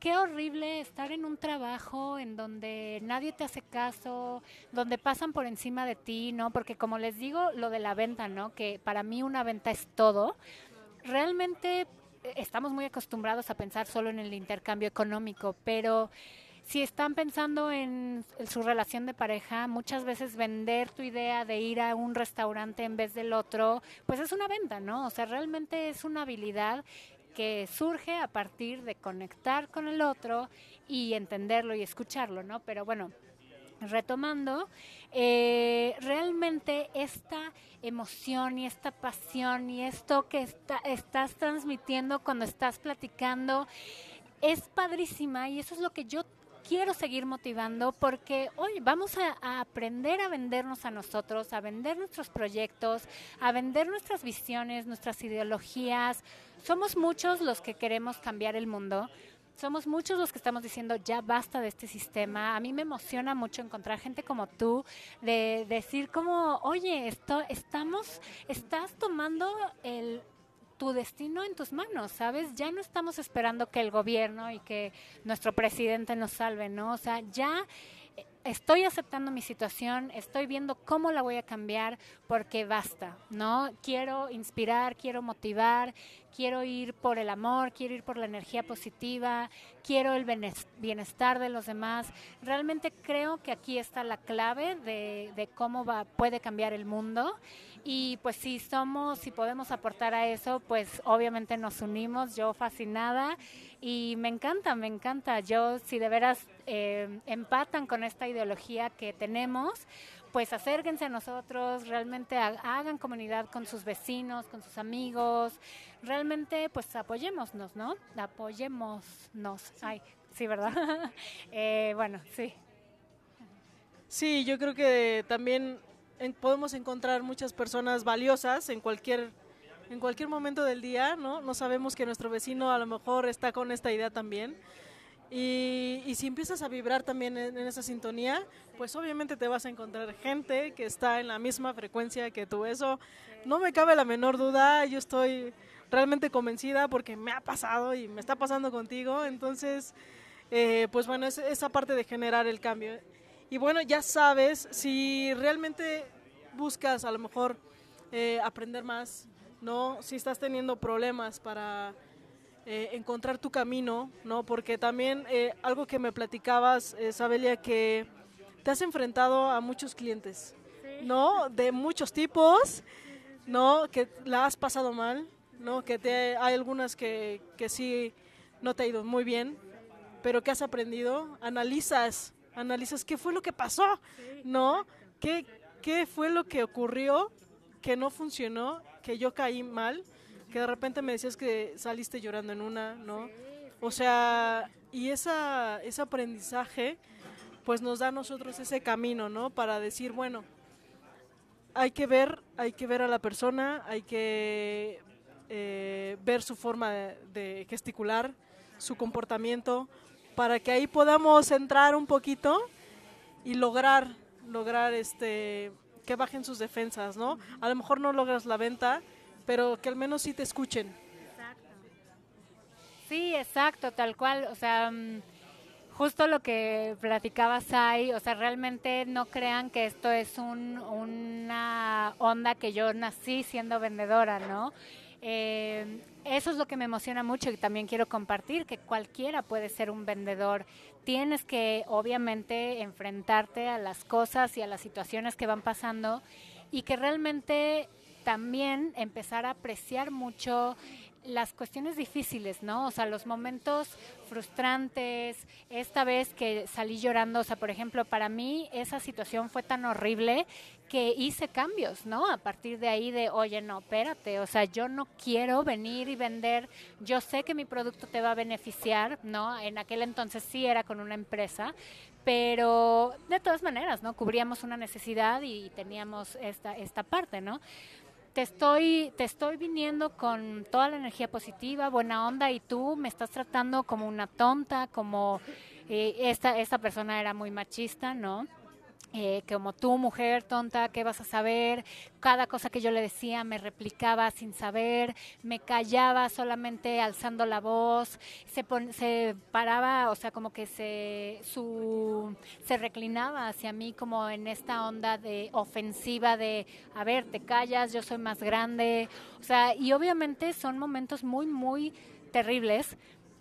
qué horrible estar en un trabajo en donde nadie te hace caso, donde pasan por encima de ti, ¿no? Porque como les digo, lo de la venta, ¿no? Que para mí una venta es todo. Realmente eh, estamos muy acostumbrados a pensar solo en el intercambio económico, pero si están pensando en su relación de pareja, muchas veces vender tu idea de ir a un restaurante en vez del otro, pues es una venta, ¿no? O sea, realmente es una habilidad que surge a partir de conectar con el otro y entenderlo y escucharlo, ¿no? Pero bueno, retomando, eh, realmente esta emoción y esta pasión y esto que está, estás transmitiendo cuando estás platicando es padrísima y eso es lo que yo quiero seguir motivando porque hoy vamos a, aprender a vendernos a nosotros, a vender nuestros proyectos, a vender nuestras visiones, nuestras ideologías. Somos muchos los que queremos cambiar el mundo. Somos muchos los que estamos diciendo ya basta de este sistema. A mí me emociona mucho encontrar gente como tú, de decir como, oye, esto, estamos, estás tomando el, tu destino en tus manos, ¿sabes? Ya no estamos esperando que el gobierno y que nuestro presidente nos salve, ¿no? O sea, ya estoy aceptando mi situación, estoy viendo cómo la voy a cambiar porque basta, ¿no? Quiero inspirar, quiero motivar, quiero ir por el amor, quiero ir por la energía positiva, quiero el bienestar de los demás. Realmente creo que aquí está la clave de, cómo va, puede cambiar el mundo y pues si somos, si podemos aportar a eso, pues obviamente nos unimos, yo fascinada y me encanta, me encanta. Yo si de veras eh, empatan con esta ideología que tenemos, pues acérquense a nosotros, realmente hagan comunidad con sus vecinos, con sus amigos, realmente pues apoyémonos, ¿no? Apoyémonos. Ay, sí, ¿verdad? eh, bueno, sí. Sí, yo creo que también podemos encontrar muchas personas valiosas en cualquier en cualquier momento del día, ¿no? No sabemos que nuestro vecino a lo mejor está con esta idea también. Y, y si empiezas a vibrar también en, en esa sintonía, pues obviamente te vas a encontrar gente que está en la misma frecuencia que tú. Eso no me cabe la menor duda, yo estoy realmente convencida porque me ha pasado y me está pasando contigo. Entonces, eh, pues bueno, es esa parte de generar el cambio. Y bueno, ya sabes, si realmente buscas a lo mejor eh, aprender más, ¿no? Si estás teniendo problemas para eh, encontrar tu camino, ¿no? Porque también eh, algo que me platicabas, eh, Sabelia, que te has enfrentado a muchos clientes, ¿no? De muchos tipos, ¿no? Que la has pasado mal, ¿no? Que te, hay algunas que, que sí no te ha ido muy bien, pero que has aprendido, analizas, analizas qué fue lo que pasó, ¿no? ¿Qué, qué fue lo que ocurrió que no funcionó, que yo caí mal, que de repente me decías que saliste llorando en una, ¿no? O sea, y esa, ese aprendizaje pues nos da a nosotros ese camino, ¿no? Para decir, bueno, hay que ver, hay que ver a la persona, hay que eh, ver su forma de, de gesticular, su comportamiento, para que ahí podamos entrar un poquito y lograr, lograr este que bajen sus defensas, ¿no? A lo mejor no logras la venta, pero que al menos sí te escuchen. Sí, exacto, tal cual. O sea, mm, justo lo que platicabas ahí, o sea, realmente no crean que esto es un, una onda que yo nací siendo vendedora, ¿no? Eh, eso es lo que me emociona mucho y también quiero compartir, que cualquiera puede ser un vendedor. Tienes que, obviamente, enfrentarte a las cosas y a las situaciones que van pasando y que realmente también empezar a apreciar mucho las cuestiones difíciles, ¿no? O sea, los momentos frustrantes, esta vez que salí llorando, o sea, por ejemplo, para mí esa situación fue tan horrible que hice cambios, ¿no? A partir de ahí de, oye, no, espérate, o sea, yo no quiero venir y vender, yo sé que mi producto te va a beneficiar, ¿no? En aquel entonces sí era con una empresa, pero de todas maneras, ¿no? Cubríamos una necesidad y teníamos esta, esta parte, ¿no? Te estoy, te estoy viniendo con toda la energía positiva, buena onda, y tú me estás tratando como una tonta, como eh, esta, esta persona era muy machista, ¿no? Eh, como tú, mujer tonta, ¿qué vas a saber? Cada cosa que yo le decía me replicaba sin saber, me callaba solamente alzando la voz, se, se paraba, o sea, como que se, su, se reclinaba hacia mí como en esta onda de ofensiva de, a ver, te callas, yo soy más grande, o sea, y obviamente son momentos muy, muy terribles,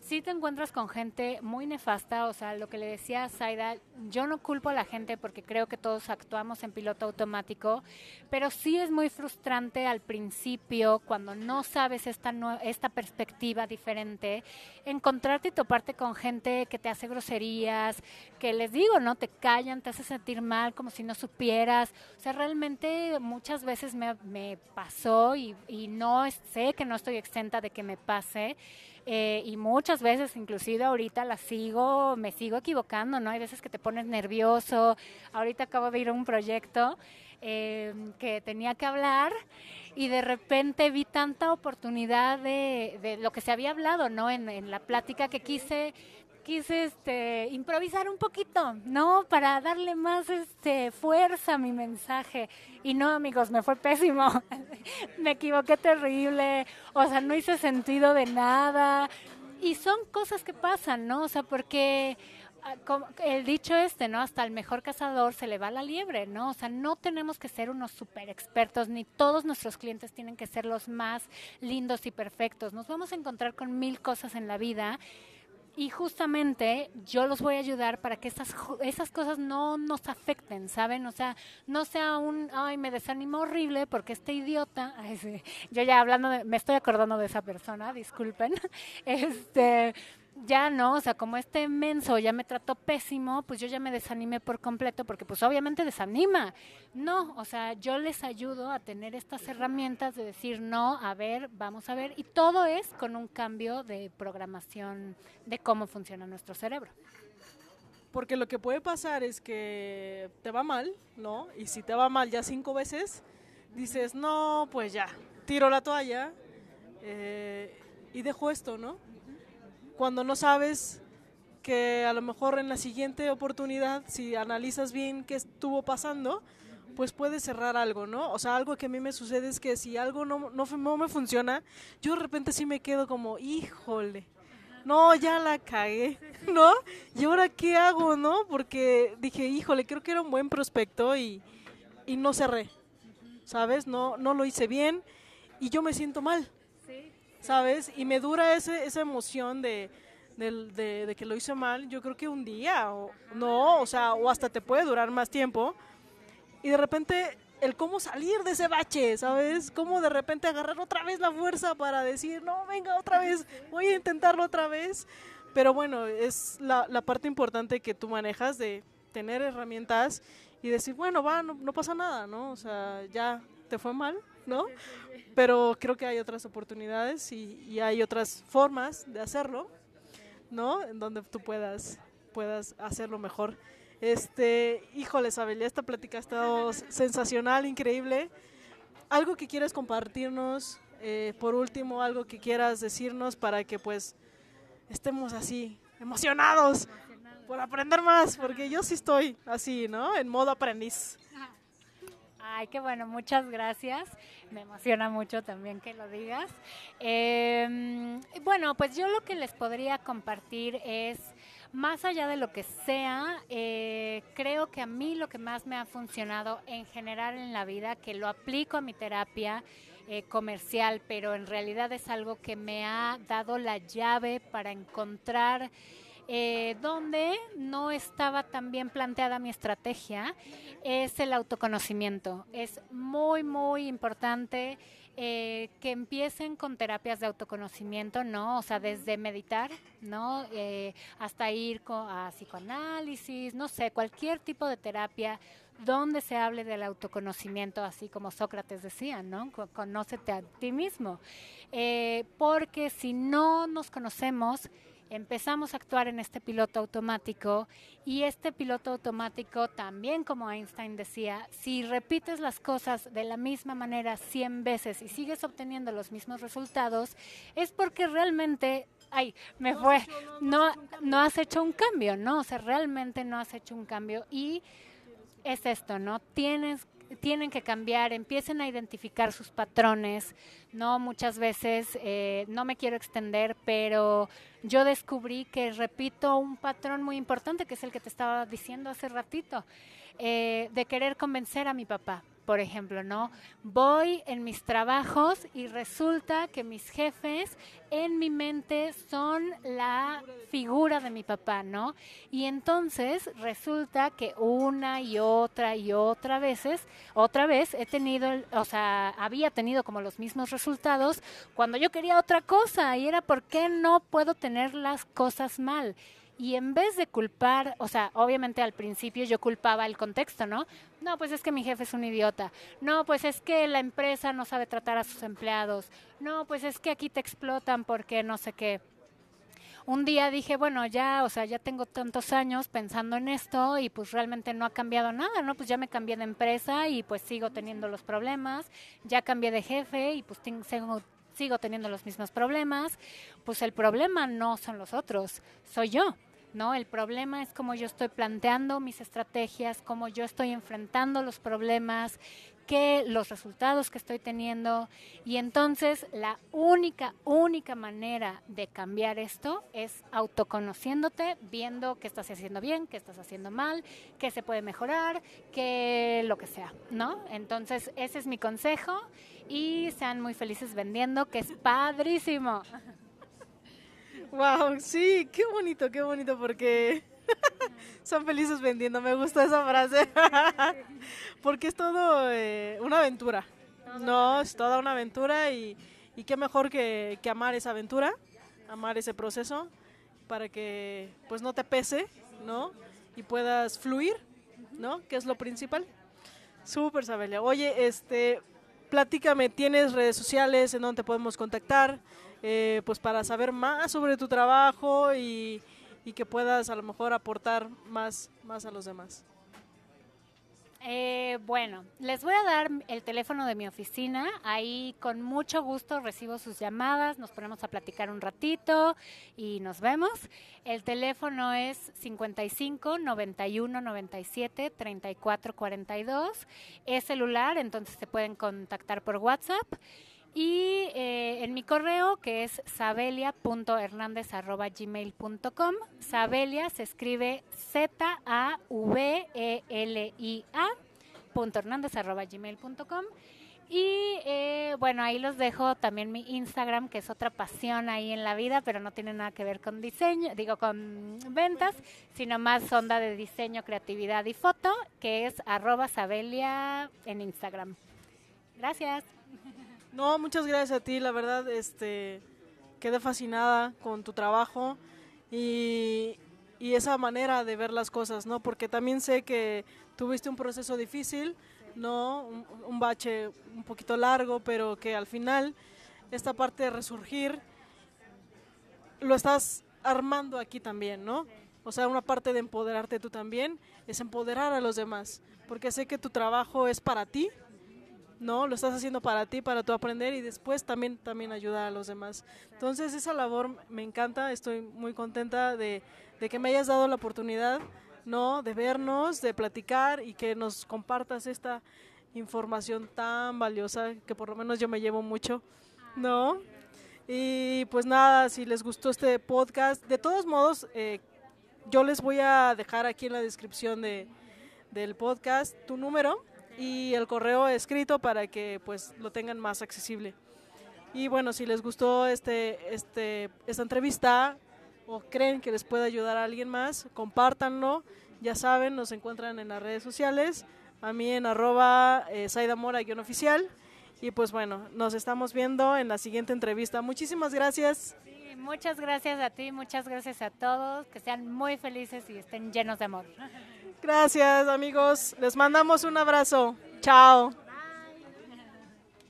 sí te encuentras con gente muy nefasta, o sea, lo que le decía a Zaida, yo no culpo a la gente porque creo que todos actuamos en piloto automático, pero sí es muy frustrante al principio, cuando no sabes esta, esta perspectiva diferente, encontrarte y toparte con gente que te hace groserías, que les digo, ¿no? Te callan, te hace sentir mal como si no supieras, o sea, realmente muchas veces me, me pasó y, y no sé que no estoy exenta de que me pase. Eh, y muchas veces, inclusive ahorita la sigo, me sigo equivocando, ¿no? Hay veces que te pones nervioso. Ahorita acabo de ir a un proyecto eh, que tenía que hablar y de repente vi tanta oportunidad de, de lo que se había hablado, ¿no? En, en la plática que quise quise este, improvisar un poquito, ¿no? Para darle más este, fuerza a mi mensaje. Y no, amigos, me fue pésimo. me equivoqué terrible. O sea, no hice sentido de nada. Y son cosas que pasan, ¿no? O sea, porque el dicho este, ¿no? Hasta el mejor cazador se le va la liebre, ¿no? O sea, no tenemos que ser unos super expertos, ni todos nuestros clientes tienen que ser los más lindos y perfectos. Nos vamos a encontrar con mil cosas en la vida y justamente yo los voy a ayudar para que esas, esas cosas no nos afecten, ¿saben? O sea, no sea un, ay, me desanimo horrible porque este idiota, ay, yo ya hablando, de, me estoy acordando de esa persona, disculpen, este, ya no, o sea, como este menso ya me trató pésimo, pues yo ya me desanimé por completo porque pues obviamente desanima. No, o sea, yo les ayudo a tener estas herramientas de decir no, a ver, vamos a ver, y todo es con un cambio de programación de cómo funciona nuestro cerebro. Porque lo que puede pasar es que te va mal, ¿no? Y si te va mal ya cinco veces, dices, no, pues ya, tiro la toalla eh, y dejo esto, ¿no? Cuando no sabes porque a lo mejor en la siguiente oportunidad, si analizas bien qué estuvo pasando, pues puedes cerrar algo, ¿no? O sea, algo que a mí me sucede es que si algo no, no, no me funciona, yo de repente sí me quedo como, híjole, no, ya la cagué, ¿no? ¿Y ahora qué hago, no? Porque dije, híjole, creo que era un buen prospecto y, y no cerré, ¿sabes? No, no lo hice bien y yo me siento mal, ¿sabes? Y me dura ese, esa emoción de, de, que lo hice mal, yo creo que un día, o no, o sea, o hasta te puede durar más tiempo. Y de repente el cómo salir de ese bache, ¿sabes? Cómo de repente agarrar otra vez la fuerza para decir, no, venga otra vez, voy a intentarlo otra vez. Pero bueno, es la, la parte importante que tú manejas de tener herramientas y decir, bueno, va, no, no, pasa nada, ¿no? O sea, ya te fue mal, ¿no? Pero creo que hay otras oportunidades y, y hay otras formas de hacerlo, ¿no? En donde tú puedas, puedas hacerlo mejor. Este, híjole, Abel, esta plática ha estado sensacional, increíble. Algo que quieras compartirnos, eh, por último, algo que quieras decirnos para que pues estemos así, emocionados por aprender más, porque yo sí estoy así, ¿no? En modo aprendiz. Ay, qué bueno, muchas gracias. Me emociona mucho también que lo digas. Eh, bueno, pues yo lo que les podría compartir es más allá de lo que sea, eh, creo que a mí lo que más me ha funcionado en general en la vida, que lo aplico a mi terapia eh, comercial, pero en realidad es algo que me ha dado la llave para encontrar eh, donde no estaba tan bien planteada mi estrategia, es el autoconocimiento. Es muy, muy importante eh, que empiecen con terapias de autoconocimiento, ¿no? O sea, desde meditar, ¿no? Eh, hasta ir a psicoanálisis, no sé, cualquier tipo de terapia donde se hable del autoconocimiento, así como Sócrates decía, ¿no? Conócete a ti mismo. Eh, porque si no nos conocemos, empezamos a actuar en este piloto automático y este piloto automático también, como Einstein decía, si repites las cosas de la misma manera 100 veces y sigues obteniendo los mismos resultados, es porque realmente ay, me fue, no, no has hecho un cambio, ¿no? O sea, realmente no has hecho un cambio y es esto, ¿no? Tienes tienen que cambiar, empiecen a identificar sus patrones, ¿no? Muchas veces, eh, no me quiero extender, pero yo descubrí que repito un patrón muy importante, que es el que te estaba diciendo hace ratito, eh, de querer convencer a mi papá por ejemplo, ¿no? Voy en mis trabajos y resulta que mis jefes en mi mente son la figura de mi papá, ¿no? Y entonces resulta que una y otra y otra veces, otra vez he tenido, o sea, había tenido como los mismos resultados cuando yo quería otra cosa y era por qué no puedo tener las cosas mal. Y en vez de culpar, o sea, obviamente al principio yo culpaba el contexto, ¿no? No, pues es que mi jefe es un idiota. No, pues es que la empresa no sabe tratar a sus empleados. No, pues es que aquí te explotan porque no sé qué. Un día dije, bueno, ya, o sea, ya tengo tantos años pensando en esto y pues realmente no ha cambiado nada, ¿no? Pues ya me cambié de empresa y pues sigo teniendo los problemas, ya cambié de jefe y pues sigo teniendo los mismos problemas, pues el problema no son los otros, soy yo. ¿No? El problema es cómo yo estoy planteando mis estrategias, cómo yo estoy enfrentando los problemas, qué los resultados que estoy teniendo y entonces la única única manera de cambiar esto es autoconociéndote, viendo qué estás haciendo bien, qué estás haciendo mal, qué se puede mejorar, qué lo que sea, ¿no? Entonces, ese es mi consejo y sean muy felices vendiendo, que es padrísimo. Wow, sí, qué bonito, qué bonito porque son felices vendiendo, me gusta esa frase. porque es todo eh, una aventura. No, es toda una aventura y, y qué mejor que, que, amar esa aventura, amar ese proceso para que pues no te pese, ¿no? Y puedas fluir, ¿no? Que es lo principal. Súper, Sabelia. Oye, este, platícame, ¿tienes redes sociales en donde te podemos contactar? Eh, pues para saber más sobre tu trabajo y, que puedas a lo mejor aportar más, más a los demás. Eh, bueno, les voy a dar el teléfono de mi oficina. Ahí con mucho gusto recibo sus llamadas, nos ponemos a platicar un ratito y nos vemos. El teléfono es 55 91 97 34 42. Es celular, entonces se pueden contactar por WhatsApp. Y eh, en mi correo, que es sabelia.hernandez.gmail.com, Sabelia se escribe Z-A-V-E-L-I-A, gmail.com. Y eh, bueno, ahí los dejo también mi Instagram, que es otra pasión ahí en la vida, pero no tiene nada que ver con diseño, digo con ventas, sino más onda de diseño, creatividad y foto, que es arroba Sabelia en Instagram. Gracias. No, muchas gracias a ti, la verdad, este, quedé fascinada con tu trabajo y, esa manera de ver las cosas, ¿no? Porque también sé que tuviste un proceso difícil, ¿no? Un, bache un poquito largo, pero que al final esta parte de resurgir lo estás armando aquí también, ¿no? O sea, una parte de empoderarte tú también es empoderar a los demás, porque sé que tu trabajo es para ti, ¿no? Lo estás haciendo para ti, para tu aprender y después también, también ayudar a los demás. Entonces esa labor me encanta, estoy muy contenta de, que me hayas dado la oportunidad, ¿no? De vernos, de platicar y que nos compartas esta información tan valiosa que por lo menos yo me llevo mucho, ¿no? Y pues nada, si les gustó este podcast, de todos modos, eh, yo les voy a dejar aquí en la descripción de, del podcast tu número y el correo escrito para que pues lo tengan más accesible. Y bueno, si les gustó este, este, esta entrevista o creen que les puede ayudar a alguien más, compártanlo. Ya saben, nos encuentran en las redes sociales, a mí en arroba eh, oficial Y pues bueno, nos estamos viendo en la siguiente entrevista. Muchísimas gracias. Muchas gracias a ti, muchas gracias a todos, que sean muy felices y estén llenos de amor. Gracias amigos, les mandamos un abrazo. Chao.